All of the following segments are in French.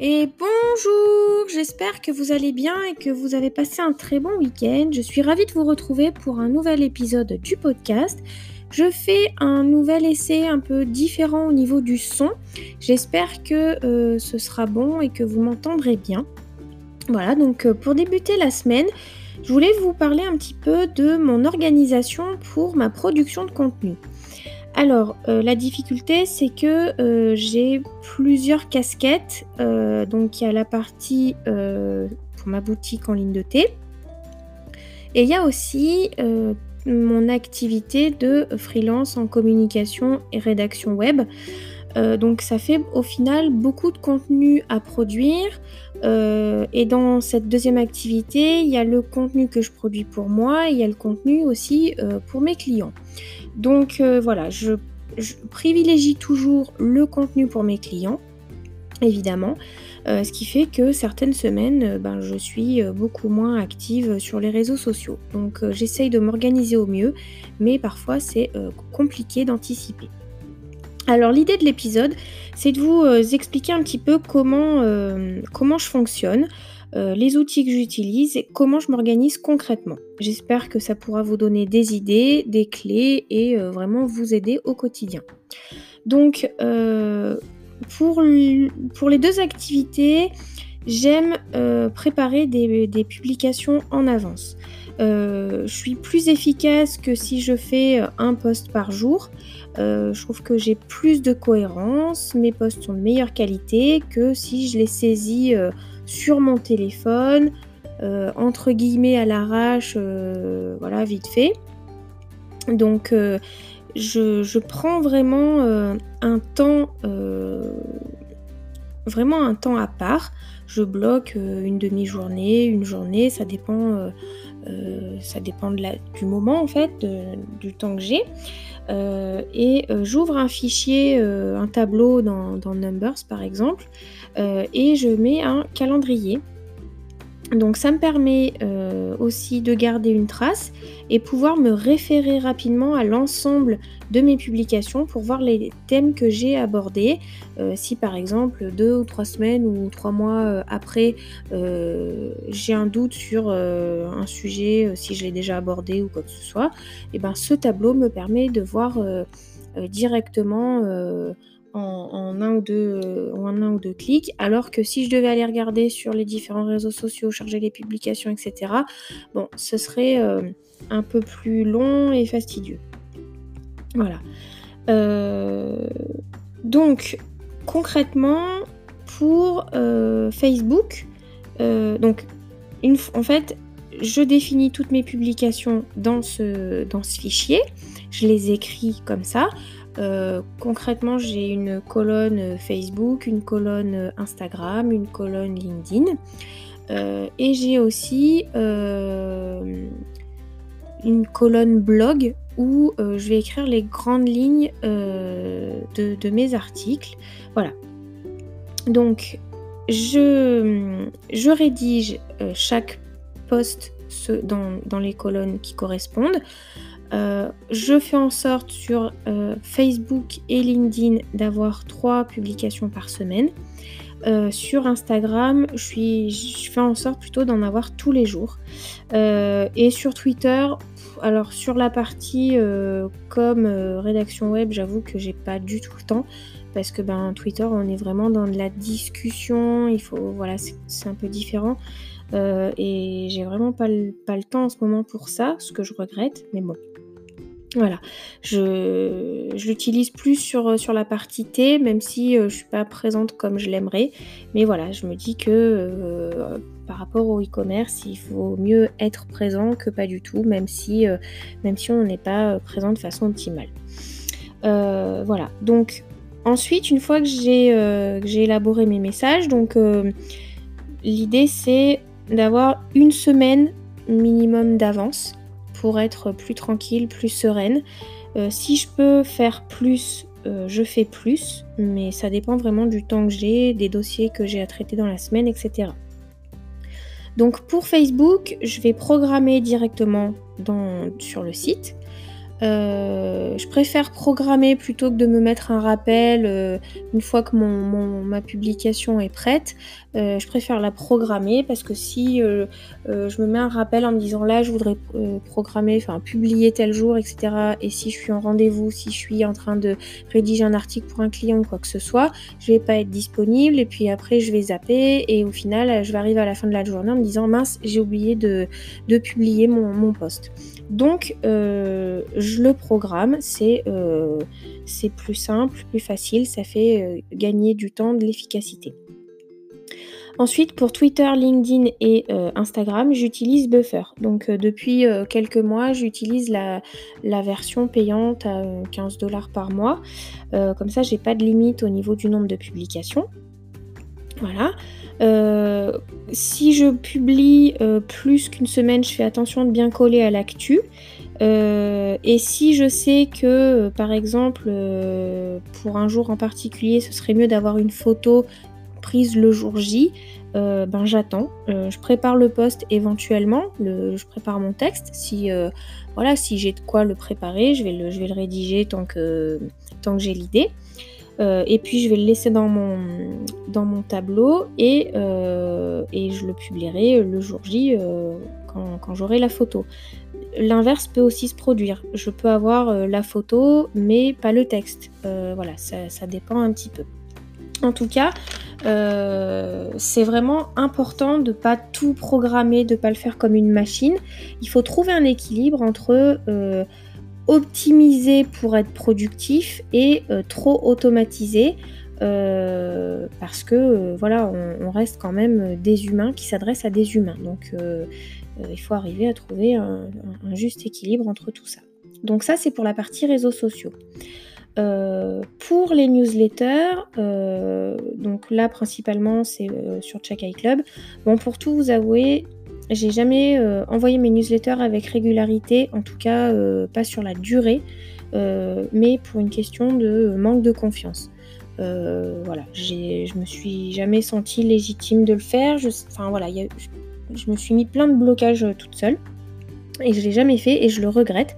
Et bonjour, j'espère que vous allez bien et que vous avez passé un très bon week-end. Je suis ravie de vous retrouver pour un nouvel épisode du podcast. Je fais un nouvel essai un peu différent au niveau du son. J'espère que euh, ce sera bon et que vous m'entendrez bien. Voilà, donc euh, pour débuter la semaine, je voulais vous parler un petit peu de mon organisation pour ma production de contenu. Alors, euh, la difficulté, c'est que euh, j'ai plusieurs casquettes. Euh, donc, il y a la partie pour ma boutique en ligne de thé. Et il y a aussi mon activité de freelance en communication et rédaction web. Donc, ça fait au final beaucoup de contenu à produire. et dans cette deuxième activité, il y a le contenu que je produis pour moi et il y a le contenu aussi pour mes clients. Donc euh, voilà, je, privilégie toujours le contenu pour mes clients, évidemment. Euh, ce qui fait que certaines semaines, euh, ben, je suis beaucoup moins active sur les réseaux sociaux. Donc j'essaye de m'organiser au mieux, mais parfois c'est compliqué d'anticiper. Alors l'idée de l'épisode, c'est de vous expliquer un petit peu comment, comment je fonctionne. Euh, les outils que j'utilise et comment je m'organise concrètement. J'espère que ça pourra vous donner des idées, des clés et euh, vraiment vous aider au quotidien. Donc, euh, pour, les deux activités, j'aime préparer des, publications en avance. Je suis plus efficace que si je fais un post par jour. je trouve que j'ai plus de cohérence, mes posts sont de meilleure qualité que si je les saisis sur mon téléphone, euh, entre guillemets à l'arrache, euh, voilà, vite fait. Donc euh, je, prends vraiment un temps, vraiment un temps à part. Je bloque une demi-journée, une journée, ça dépend, de la, du moment en fait, du temps que j'ai. et j'ouvre un fichier, un tableau dans, Numbers par exemple, euh, et je mets un calendrier. Donc ça me permet euh, aussi de garder une trace et pouvoir me référer rapidement à l'ensemble de mes publications pour voir les thèmes que j'ai abordés. Euh, si par exemple deux ou trois semaines ou trois mois après j'ai un doute sur un sujet, si je l'ai déjà abordé ou quoi que ce soit, et eh ben ce tableau me permet de voir directement en, un ou deux, en un ou deux clics, alors que si je devais aller regarder sur les différents réseaux sociaux, charger les publications, etc., bon, ce serait euh, un peu plus long et fastidieux. Voilà. Euh, donc, concrètement, pour euh, Facebook, donc, une, en fait, je définis toutes mes publications dans ce, dans ce fichier. Je les écris comme ça. Euh, concrètement, j'ai une colonne Facebook, une colonne Instagram, une colonne LinkedIn. Euh, et j'ai aussi euh, une colonne blog où je vais écrire les grandes lignes de, mes articles. Voilà. Donc, je, rédige chaque post dans, les colonnes qui correspondent. Euh, je fais en sorte sur euh, Facebook et LinkedIn d'avoir trois publications par semaine. Euh, sur Instagram, je, fais en sorte plutôt d'en avoir tous les jours. et sur Twitter, alors sur la partie comme rédaction web, j'avoue que j'ai pas du tout le temps parce que ben Twitter, on est vraiment dans de la discussion. Il faut, voilà, c'est un peu différent. et j'ai vraiment pas le temps en ce moment pour ça, ce que je regrette, mais bon, voilà, je, l'utilise plus sur, sur la partie T, même si je euh, je suis pas présente comme je l'aimerais. Mais voilà, je me dis que euh, par rapport au e-commerce, il faut mieux être présent que pas du tout, même si, euh, même si on n'est pas présent de façon optimale. voilà, donc ensuite, une fois que j'ai élaboré mes messages, donc l'idée c'est d'avoir une semaine minimum d'avance pour être plus tranquille, plus sereine. Euh, si je peux faire plus, euh, je fais plus, mais ça dépend vraiment du temps que j'ai, des dossiers que j'ai à traiter dans la semaine, etc. Donc pour Facebook, je vais programmer directement dans, sur le site. Euh, je préfère programmer plutôt que de me mettre un rappel euh, une fois que mon, ma publication est prête. Euh, je préfère la programmer parce que si je me mets un rappel en me disant là je voudrais programmer, enfin publier tel jour, etc. Et si je suis en rendez-vous, si je suis en train de rédiger un article pour un client ou quoi que ce soit, je vais pas être disponible et puis après je vais zapper et au final je vais arriver à la fin de la journée en me disant mince j'ai oublié de, de publier mon, mon post. Donc, euh, le programme, euh, c'est plus simple, plus facile, ça fait euh, gagner du temps, de l'efficacité. Ensuite, pour Twitter, LinkedIn et Instagram, j'utilise Buffer. Donc, depuis quelques mois, j'utilise la, la, version payante à 15 dollars par mois. comme ça, j'ai pas de limite au niveau du nombre de publications. Voilà. Euh, si je publie euh, plus qu'une semaine, je fais attention de bien coller à l'actu. Euh, et si je sais que, par exemple, pour un jour en particulier, ce serait mieux d'avoir une photo prise le jour J, ben j'attends. je prépare le poste éventuellement, je prépare mon texte. Si voilà, si j'ai de quoi le préparer, je vais le, rédiger tant que, j'ai l'idée. Euh, et puis je vais le laisser dans mon, tableau et, euh, je le publierai le jour J euh, quand j'aurai la photo. L'inverse peut aussi se produire. Je peux avoir la photo mais pas le texte. voilà, ça, dépend un petit peu. En tout cas, c'est vraiment important de ne pas tout programmer, de ne pas le faire comme une machine. Il faut trouver un équilibre entre optimiser pour être productif et euh, trop automatisé euh, parce que euh, voilà, on, reste quand même des humains qui s'adressent à des humains. Donc il faut arriver à trouver un, juste équilibre entre tout ça. Donc ça c'est pour la partie réseaux sociaux. pour les newsletters, donc là principalement c'est sur Check Club. Bon pour tout vous avouer, j'ai jamais euh, envoyé mes newsletters avec régularité, en tout cas euh, pas sur la durée, euh, mais pour une question de manque de confiance. voilà, je me suis jamais sentie légitime de le faire. Enfin voilà, je, me suis mis plein de blocages toute seule et je l'ai jamais fait et je le regrette.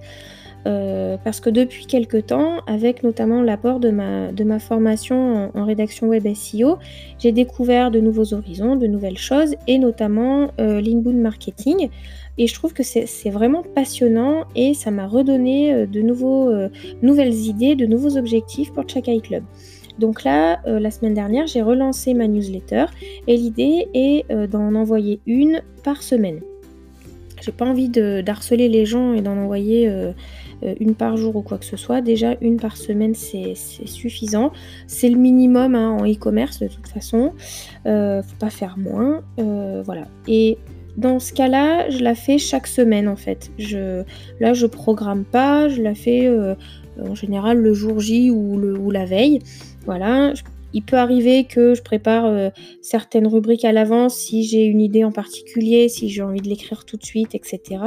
Euh, parce que depuis quelques temps, avec notamment l'apport de ma, formation en, rédaction web SEO, j'ai découvert de nouveaux horizons, de nouvelles choses, et notamment euh, l'inbound marketing. Et je trouve que c'est vraiment passionnant et ça m'a redonné euh, de nouveaux, euh, nouvelles idées, de nouveaux objectifs pour Chakai Club. Donc là, la semaine dernière, j'ai relancé ma newsletter et l'idée est d'en envoyer une par semaine. J'ai pas envie d'harceler les gens et d'en envoyer euh, une par jour ou quoi que ce soit. Déjà, une par semaine, c'est suffisant. C'est le minimum hein, en e-commerce de toute façon. Euh, faut pas faire moins. Euh, voilà. Et dans ce cas-là, je la fais chaque semaine en fait. Là, je programme pas, je la fais en général le jour J ou, la veille. Voilà, il peut arriver que je prépare certaines rubriques à l'avance si j'ai une idée en particulier, si j'ai envie de l'écrire tout de suite, etc.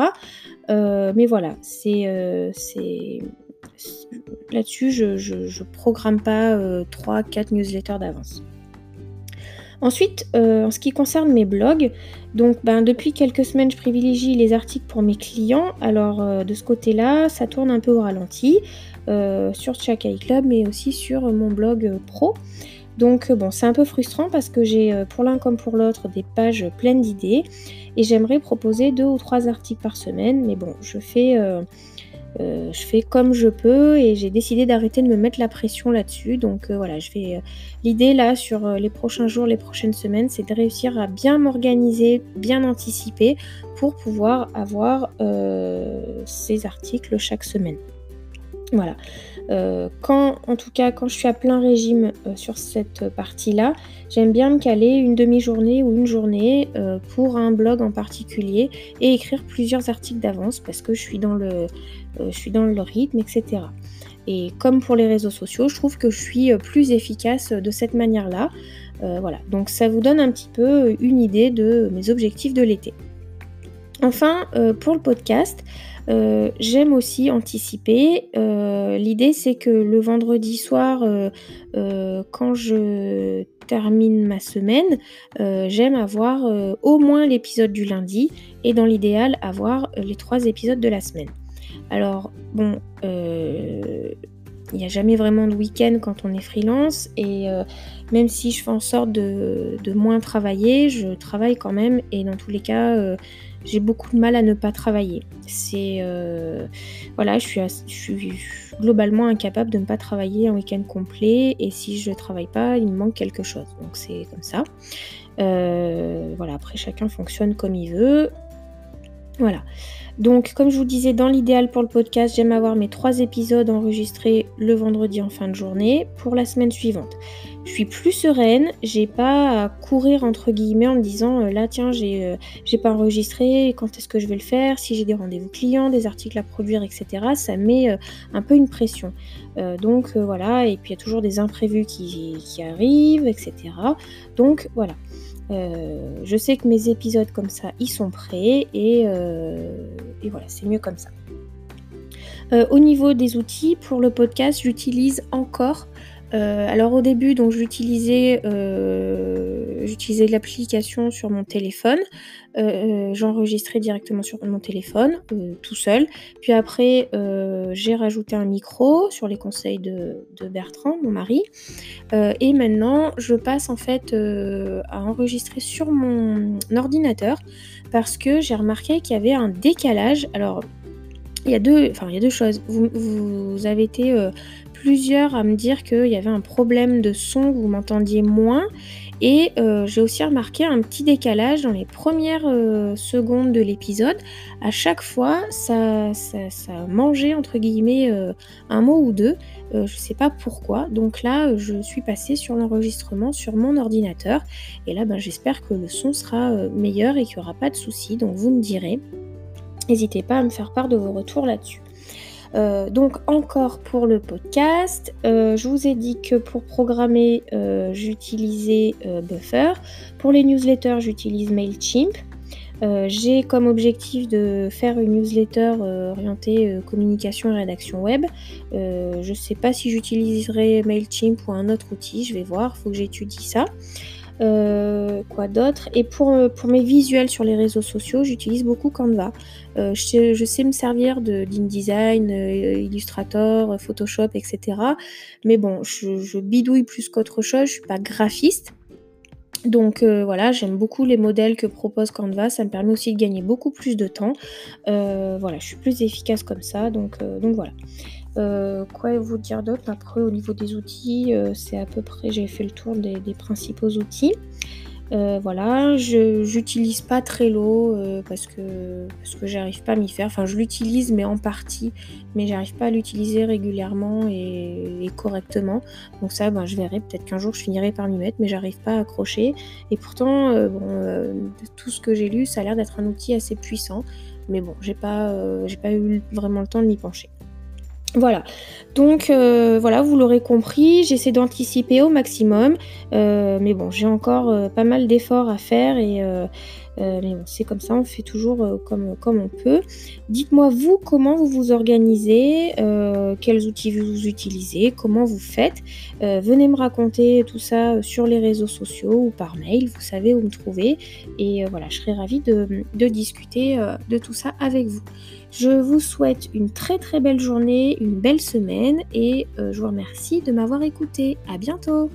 Euh, mais voilà, c'est euh, là-dessus, je, ne programme pas 3-4 euh, newsletters d'avance. Ensuite, en ce qui concerne mes blogs, donc ben, depuis quelques semaines, je privilégie les articles pour mes clients. Alors de ce côté-là, ça tourne un peu au ralenti sur Chakai Club, mais aussi sur mon blog pro. Donc bon, c'est un peu frustrant parce que j'ai pour l'un comme pour l'autre des pages pleines d'idées et j'aimerais proposer deux ou trois articles par semaine, mais bon, je fais, euh, euh, je fais comme je peux et j'ai décidé d'arrêter de me mettre la pression là-dessus. Donc euh, voilà, je vais. L'idée là sur les prochains jours, les prochaines semaines, c'est de réussir à bien m'organiser, bien anticiper pour pouvoir avoir ces articles chaque semaine. Voilà. Euh, quand, en tout cas, quand je suis à plein régime euh, sur cette partie-là, j'aime bien me caler une demi-journée ou une journée euh, pour un blog en particulier et écrire plusieurs articles d'avance parce que je suis dans le, je suis dans le rythme, etc. Et comme pour les réseaux sociaux, je trouve que je suis plus efficace de cette manière-là. voilà, donc ça vous donne un petit peu une idée de mes objectifs de l'été. Enfin, pour le podcast, euh, j'aime aussi anticiper. Euh, l'idée, c'est que le vendredi soir, euh, quand je termine ma semaine, j'aime avoir au moins l'épisode du lundi et dans l'idéal, avoir les trois épisodes de la semaine. Alors, bon, il n'y a jamais vraiment de week-end quand on est freelance et même si je fais en sorte de, moins travailler, je travaille quand même et dans tous les cas, j'ai beaucoup de mal à ne pas travailler. C'est voilà, je suis, globalement incapable de ne pas travailler un week-end complet et si je travaille pas, il me manque quelque chose. Donc c'est comme ça. voilà, après chacun fonctionne comme il veut. Voilà. Donc, comme je vous disais, dans l'idéal pour le podcast, j'aime avoir mes trois épisodes enregistrés le vendredi en fin de journée pour la semaine suivante. Je suis plus sereine, j'ai pas à courir entre guillemets en me disant euh, là tiens j'ai euh, j'ai pas enregistré, quand est-ce que je vais le faire, si j'ai des rendez-vous clients, des articles à produire, etc. Ça met euh, un peu une pression. donc voilà, et puis il y a toujours des imprévus qui, arrivent, etc. Donc voilà. Je sais que mes épisodes comme ça, ils sont prêts et, euh, voilà, c'est mieux comme ça. Euh, au niveau des outils, pour le podcast, j'utilise encore euh, alors au début, donc j'utilisais euh, l'application sur mon téléphone. Euh, j'enregistrais directement sur mon téléphone, tout seul. Puis après, j'ai rajouté un micro sur les conseils de, Bertrand, mon mari. et maintenant, je passe en fait à enregistrer sur mon ordinateur parce que j'ai remarqué qu'il y avait un décalage. Alors il y a deux, enfin, il y a deux choses. Vous, avez été plusieurs à me dire qu'il y avait un problème de son, vous m'entendiez moins. Et euh, j'ai aussi remarqué un petit décalage dans les premières euh, secondes de l'épisode. À chaque fois, ça, mangeait entre guillemets euh, un mot ou deux. je ne sais pas pourquoi. Donc là, je suis passée sur l'enregistrement sur mon ordinateur. Et là, ben, j'espère que le son sera meilleur et qu'il n'y aura pas de soucis. Donc vous me direz. N'hésitez pas à me faire part de vos retours là-dessus. Euh, donc encore pour le podcast, euh, je vous ai dit que pour programmer, euh, j'utilisais Buffer. Pour les newsletters, j'utilise Mailchimp. J'ai comme objectif de faire une newsletter orientée communication et rédaction web. je ne sais pas si j'utiliserai Mailchimp ou un autre outil, je vais voir, il faut que j'étudie ça. Euh, quoi d'autre? Et pour, euh, pour mes visuels sur les réseaux sociaux, j'utilise beaucoup Canva. Euh, je, sais, me servir d'InDesign, Illustrator, Photoshop, etc. Mais bon, je, bidouille plus qu'autre chose, je suis pas graphiste. Donc voilà, j'aime beaucoup les modèles que propose Canva, ça me permet aussi de gagner beaucoup plus de temps. voilà, je suis plus efficace comme ça, donc, donc voilà. Euh, quoi vous dire d'autre? Après, au niveau des outils, euh, c'est à peu près, j'ai fait le tour des, principaux outils. Euh, voilà, je j'utilise pas Trello parce que parce que j'arrive pas à m'y faire. Enfin, je l'utilise mais en partie, mais j'arrive pas à l'utiliser régulièrement et, correctement. Donc ça, ben, je verrai. Peut-être qu'un jour je finirai par m'y mettre, mais j'arrive pas à accrocher. Et pourtant, bon, tout ce que j'ai lu, ça a l'air d'être un outil assez puissant. Mais bon, j'ai pas j'ai pas eu vraiment le temps de m'y pencher. Voilà, donc euh, voilà, vous l'aurez compris, j'essaie d'anticiper au maximum, euh, mais bon, j'ai encore euh, pas mal d'efforts à faire et mais bon, c'est comme ça, on fait toujours comme, comme on peut. Dites-moi vous comment vous vous organisez, quels outils vous utilisez, comment vous faites. venez me raconter tout ça sur les réseaux sociaux ou par mail, vous savez où me trouver et voilà, je serai ravie de, de discuter de tout ça avec vous. Je vous souhaite une très très belle journée, une belle semaine et euh, je vous remercie de m'avoir écouté. À bientôt